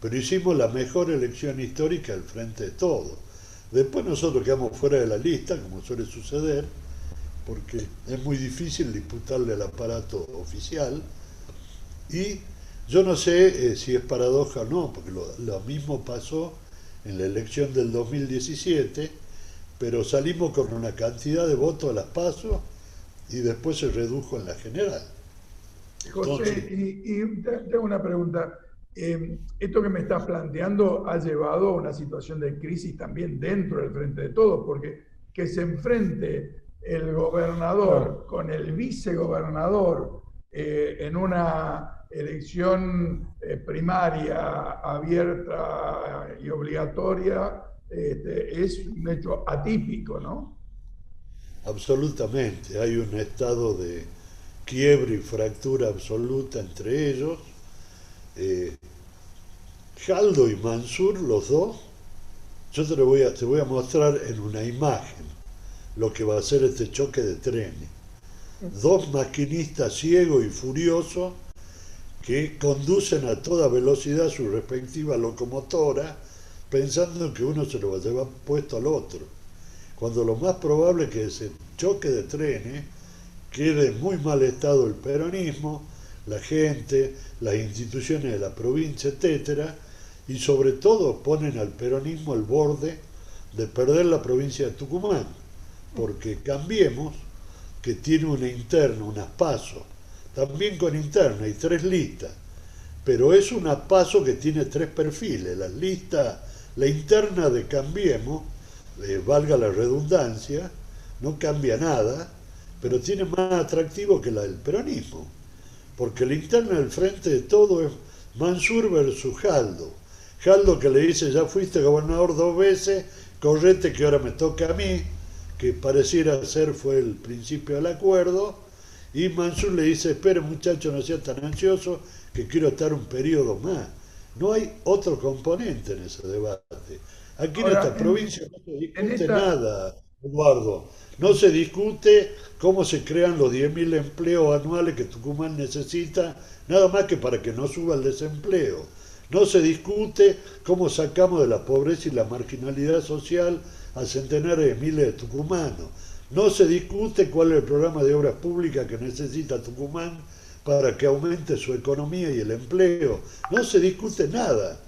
S5: Pero hicimos la mejor elección histórica del Frente de Todo. Después nosotros quedamos fuera de la lista, como suele suceder, porque es muy difícil disputarle al aparato oficial. Y yo no sé eh, si es paradoja o no, porque lo mismo pasó en la elección del 2017, pero salimos con una cantidad de votos a las pasos y después se redujo en la general.
S2: José, y, tengo una pregunta. Em, esto que me estás planteando ha llevado a una situación de crisis también dentro del frente de todos, porque que se enfrente el gobernador con el vicegobernador eh, en una elección eh, primaria abierta y obligatoria este, es un hecho atípico, ¿no?
S5: Absolutamente, hay un estado de quiebre y fractura absoluta entre ellos. Eh, Jaldo y Mansur, los dos, yo te, lo voy a, te voy a mostrar en una imagen lo que va a ser este choque de trenes. Dos maquinistas ciegos y furiosos que conducen a toda velocidad su respectiva locomotora pensando que uno se lo va a llevar puesto al otro, cuando lo más probable es que ese choque de trenes quede en muy mal estado el peronismo, la gente, las instituciones de la provincia, etcétera, y sobre todo ponen al peronismo al borde de perder la provincia de Tucumán, porque cambiemos que tiene una interna, unas pasos, también con interna y tres listas, pero es una paso que tiene tres perfiles. La lista, la interna de Cambiemos, eh, valga la redundancia, no cambia nada, pero tiene más atractivo que la del peronismo, porque la interna del frente de todo es Mansur versus Jaldo. Jaldo que le dice, ya fuiste gobernador dos veces, correte que ahora me toca a mí, que pareciera ser fue el principio del acuerdo, y Mansur le dice, espere muchacho, no sea tan ansioso, que quiero estar un periodo más. No hay otro componente en ese debate. Aquí en esta provincia no se discute nada, Eduardo. No se discute cómo se crean los 10.000 empleos anuales que Tucumán necesita, nada más que para que no suba el desempleo. No se discute cómo sacamos de la pobreza y la marginalidad social a centenares de miles de tucumanos. No se discute cuál es el programa de obras públicas que necesita Tucumán para que aumente su economía y el empleo. No se discute nada.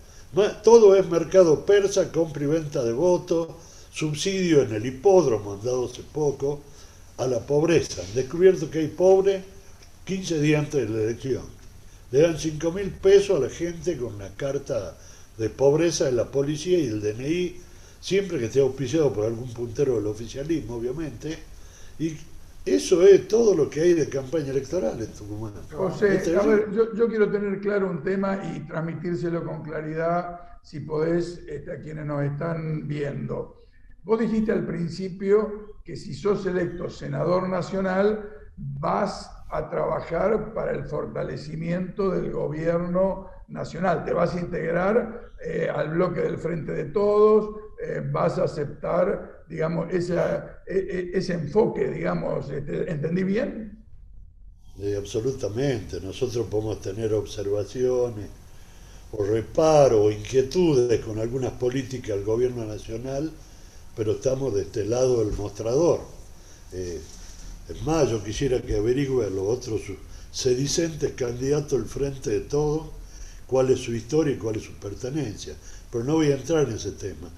S5: Todo es mercado persa, compra y venta de votos, subsidio en el hipódromo, han dado hace poco, a la pobreza. Han descubierto que hay pobre 15 días antes de la elección. Le dan 5 mil pesos a la gente con una carta de pobreza de la policía y el DNI, siempre que esté auspiciado por algún puntero del oficialismo, obviamente. Y eso es todo lo que hay de campaña electoral en Tucumán.
S2: José, este a ver, yo, quiero tener claro un tema y transmitírselo con claridad, si podés, este, a quienes nos están viendo. Vos dijiste al principio que si sos electo senador nacional, vas a trabajar para el fortalecimiento del gobierno nacional. Te vas a integrar eh, al bloque del Frente de Todos, eh, vas a aceptar, digamos, e, e, ese enfoque, digamos, este, ¿entendí bien?
S5: absolutamente. Nosotros podemos tener observaciones o reparo o inquietudes con algunas políticas del gobierno nacional pero estamos de este lado del mostrador. Eh, es más, yo quisiera que averigüe los otros sedicentes candidatos del frente de todos cuál es su historia y cuál es su pertenencia. Pero no voy a entrar en ese tema.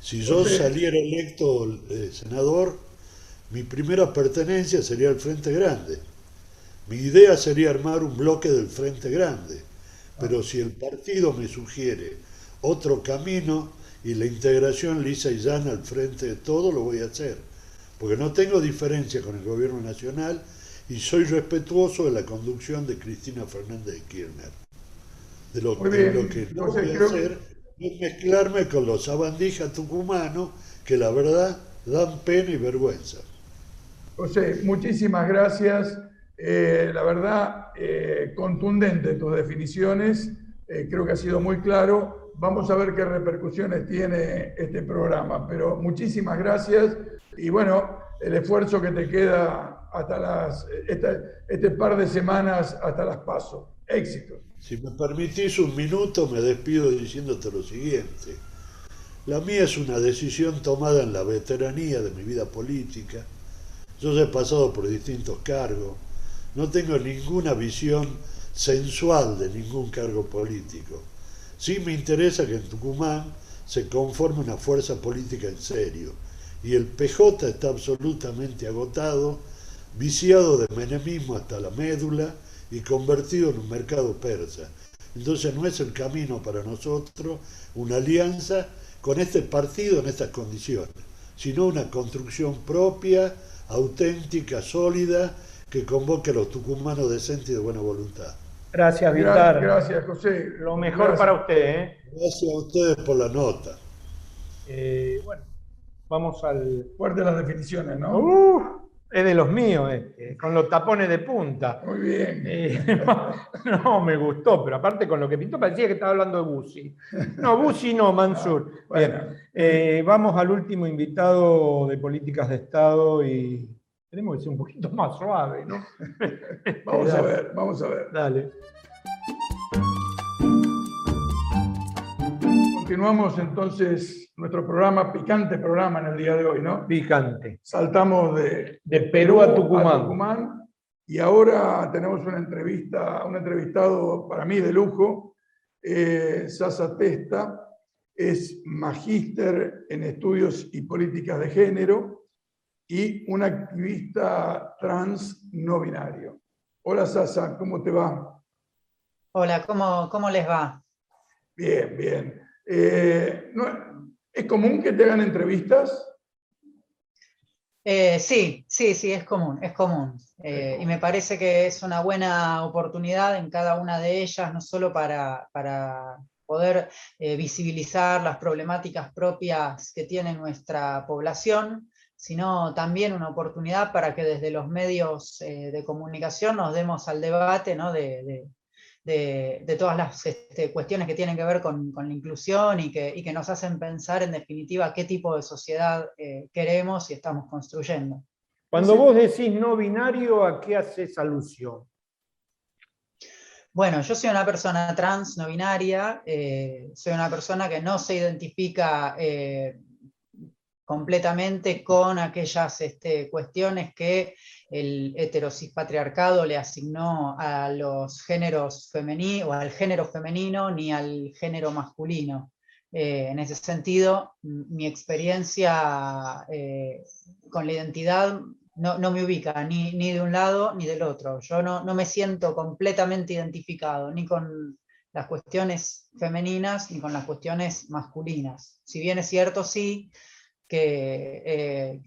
S5: Si yo saliera electo eh, senador, mi primera pertenencia sería el Frente Grande. Mi idea sería armar un bloque del Frente Grande. Pero si el partido me sugiere otro camino, y la integración lisa y llana al frente de todo lo voy a hacer, porque no tengo diferencia con el gobierno nacional y soy respetuoso de la conducción de Cristina Fernández de Kirchner. De lo, que no voy a hacer es mezclarme con los abandijas tucumanos que la verdad dan pena y vergüenza.
S2: José, muchísimas gracias. Eh, la verdad, eh, contundente tus definiciones. Eh, creo que ha sido muy claro Vamos a ver qué repercusiones tiene este programa, pero muchísimas gracias y bueno, el esfuerzo que te queda hasta las, este, par de semanas hasta las paso. Éxito.
S5: Si me permitís un minuto, me despido diciéndote lo siguiente. La mía es una decisión tomada en la veteranía de mi vida política. Yo he pasado por distintos cargos. No tengo ninguna visión sensual de ningún cargo político. Sí me interesa que en Tucumán se conforme una fuerza política en serio. Y el PJ está absolutamente agotado, viciado de menemismo hasta la médula y convertido en un mercado persa. Entonces no es el camino para nosotros una alianza con este partido en estas condiciones, sino una construcción propia, auténtica, sólida, que convoque a los tucumanos decentes y de buena voluntad.
S1: Gracias, Vitar.
S2: Gracias, José.
S1: Lo mejor para usted. ¿eh?
S5: Gracias a ustedes por la nota.
S1: Eh, bueno, vamos al.
S2: Fuerte las definiciones, ¿no?
S1: Uh, es de los míos, este, con los tapones de punta.
S2: Muy bien.
S1: Eh, [laughs] no, me gustó, pero aparte con lo que pintó parecía que estaba hablando de Bussi. No, Bussi no, Mansur. Bien, vamos al último invitado de políticas de Estado y tenemos que ser un poquito más suave, ¿no? [laughs]
S2: vamos a ver, vamos a ver.
S1: Dale.
S2: Continuamos entonces nuestro programa, picante programa en el día de hoy, ¿no?
S1: Picante.
S2: Saltamos de,
S1: de Perú, a, Tucumán.
S2: Y ahora tenemos una entrevista, un entrevistado para mí de lujo, eh, Sasa Testa, es magíster en estudios y políticas de género, y un activista trans no binario. Hola Sasa, ¿cómo te va?
S6: Hola, ¿cómo, cómo les va?
S2: Bien, bien. Eh, ¿Es común que te hagan entrevistas?
S6: Eh, sí, sí, sí, es común, es común. Eh, y me parece que es una buena oportunidad en cada una de ellas, no solo para, para poder visibilizar las problemáticas propias que tiene nuestra población, sino también una oportunidad para que desde los medios de comunicación nos demos al debate ¿no? de, de, todas las este, cuestiones que tienen que ver con, la inclusión y que, que, nos hacen pensar en definitiva qué tipo de sociedad eh, queremos y estamos construyendo.
S1: Cuando vos decís no binario, ¿a qué haces alusión?
S6: Bueno, yo soy una persona trans, no binaria, eh, soy una persona que no se identifica eh, completamente con aquellas este, cuestiones que el heterosis patriarcado le asignó a los géneros femeninos, o al género femenino, ni al género masculino. Eh, en ese sentido, mi experiencia eh, con la identidad no, me ubica ni, ni, de un lado ni del otro. Yo no, no me siento completamente identificado ni con las cuestiones femeninas ni con las cuestiones masculinas. Si bien es cierto, sí, que eh,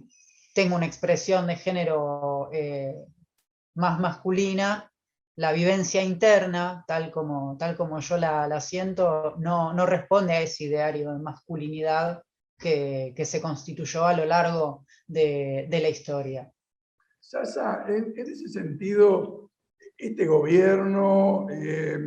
S6: tengo una expresión de género eh, más masculina, la vivencia interna, tal como, tal como yo la, siento, no, no, responde a ese ideario de masculinidad que, se constituyó a lo largo de, la historia.
S2: Sasa, en, ese sentido, este gobierno, eh,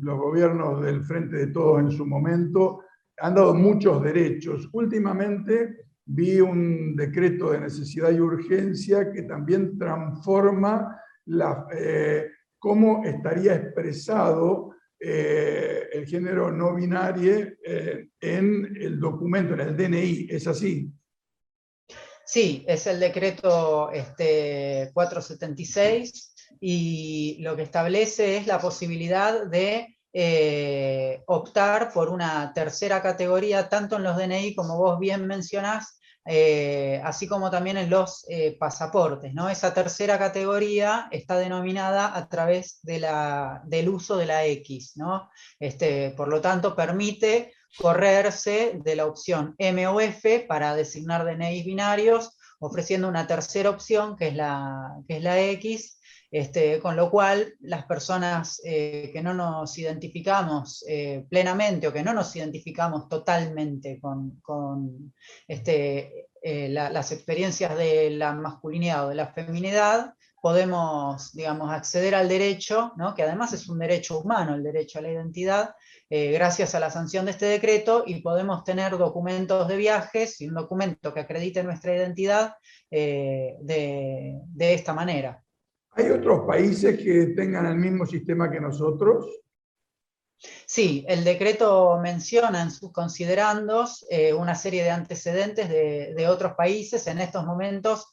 S2: los gobiernos del Frente de Todos en su momento, han dado muchos derechos. Últimamente vi un decreto de necesidad y urgencia que también transforma la, eh, cómo estaría expresado eh, el género no binario eh, en el documento, en el DNI. ¿Es así?
S6: Sí, es el decreto este, 476 y lo que establece es la posibilidad de optar por una tercera categoría, tanto en los DNI como vos bien mencionás, eh, así como también en los eh, pasaportes. ¿no? Esa tercera categoría está denominada a través de la, del uso de la X. ¿no? Este, por lo tanto, permite correrse de la opción M o F para designar DNI binarios, ofreciendo una tercera opción, que es la, que es la X, este, con lo cual las personas eh, que no nos identificamos plenamente o que no nos identificamos totalmente con, este, eh, las experiencias de la masculinidad o de la feminidad, podemos digamos, acceder al derecho, ¿no? que además es un derecho humano, el derecho a la identidad, eh, gracias a la sanción de este decreto y podemos tener documentos de viajes y un documento que acredite nuestra identidad de, de esta manera.
S2: ¿Hay otros países que tengan el mismo sistema que nosotros?
S6: Sí, el decreto menciona en sus considerandos eh, una serie de antecedentes de, otros países. En estos momentos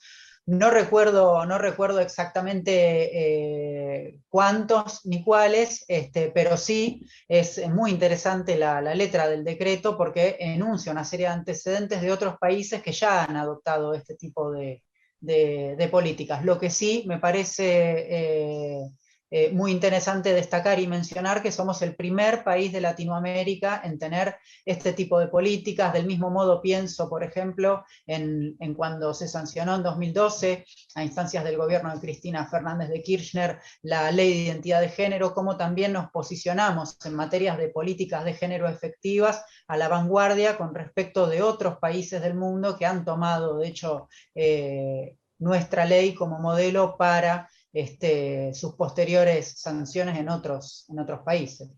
S6: no recuerdo, no recuerdo exactamente eh, cuántos ni cuáles, este, pero sí es muy interesante la, letra del decreto porque enuncia una serie de antecedentes de otros países que ya han adoptado este tipo de, de, políticas. Lo que sí me parece eh, eh, muy interesante destacar y mencionar que somos el primer país de Latinoamérica en tener este tipo de políticas. Del mismo modo pienso, por ejemplo, en, cuando se sancionó en 2012 a instancias del gobierno de Cristina Fernández de Kirchner la ley de identidad de género, como también nos posicionamos en materias de políticas de género efectivas a la vanguardia con respecto de otros países del mundo que han tomado, de hecho, eh, nuestra ley como modelo para este, sus posteriores sanciones en otros, en otros países.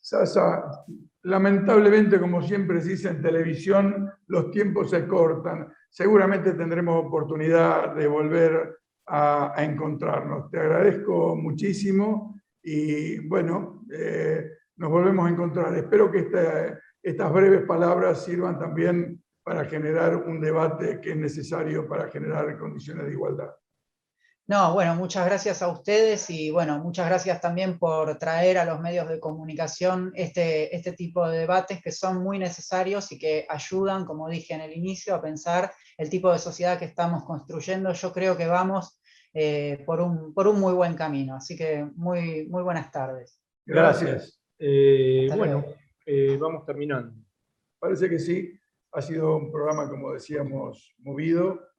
S2: Sasa, lamentablemente, como siempre se dice en televisión, los tiempos se cortan. Seguramente tendremos oportunidad de volver a, encontrarnos. Te agradezco muchísimo y bueno, eh, nos volvemos a encontrar. Espero que estas breves palabras sirvan también para generar un debate que es necesario para generar condiciones de igualdad.
S6: No, bueno, muchas gracias a ustedes y bueno, muchas gracias también por traer a los medios de comunicación este, este tipo de debates que son muy necesarios y que ayudan, como dije en el inicio, a pensar el tipo de sociedad que estamos construyendo. Yo creo que vamos eh, por, un, por un muy buen camino, así que muy, muy buenas tardes.
S1: Gracias. Eh, bueno, eh, vamos terminando.
S2: Parece que sí. Ha sido un programa, como decíamos, movido.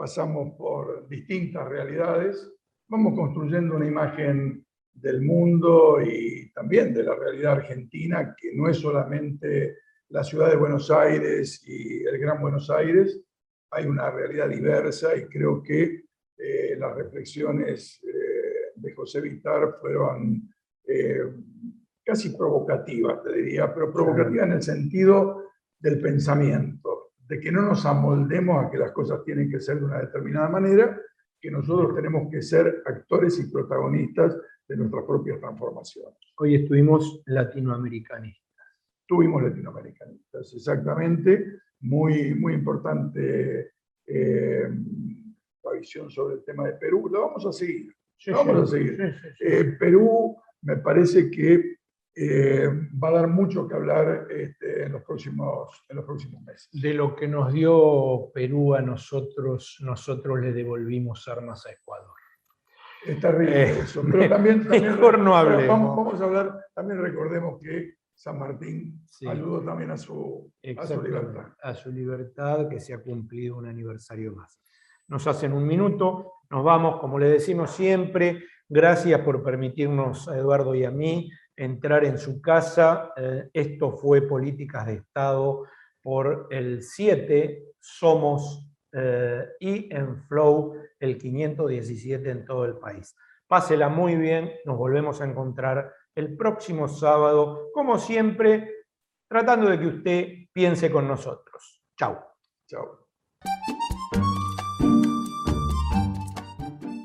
S2: Pasamos por distintas realidades. Vamos construyendo una imagen del mundo y también de la realidad argentina, que no es solamente la ciudad de Buenos Aires y el Gran Buenos Aires. Hay una realidad diversa y creo que eh, las reflexiones eh, de José Vitar fueron eh, casi provocativas, te diría, pero provocativas en el sentido del pensamiento, de que no nos amoldemos a que las cosas tienen que ser de una determinada manera, que nosotros tenemos que ser actores y protagonistas de nuestras propias transformaciones.
S1: Hoy estuvimos latinoamericanistas.
S2: Tuvimos latinoamericanistas, exactamente, muy, muy importante eh, la visión sobre el tema de Perú. Lo vamos a seguir,
S1: Sí,
S2: vamos
S1: sí,
S2: a seguir.
S1: sí.
S2: Eh, Perú me parece que eh, va a dar mucho que hablar este, en, los próximos, en los próximos meses.
S1: De lo que nos dio Perú a nosotros, nosotros le devolvimos armas a Ecuador.
S2: Es terrible
S1: Eh,
S2: eso, pero también, también-
S1: mejor no hablemos.
S2: Vamos, vamos a hablar, también recordemos que San Martín
S1: Sí.
S2: ayudó también a su, a su libertad.
S1: a su libertad, que se ha cumplido un aniversario más. Nos hacen un minuto, nos vamos, como le decimos siempre, gracias por permitirnos a Eduardo y a mí entrar en su casa. Eh, esto fue Políticas de Estado por el 7, Somos eh, y en Flow el 517 en todo el país. Pásela muy bien, nos volvemos a encontrar el próximo sábado, como siempre, tratando de que usted piense con nosotros. Chao.
S2: Chao.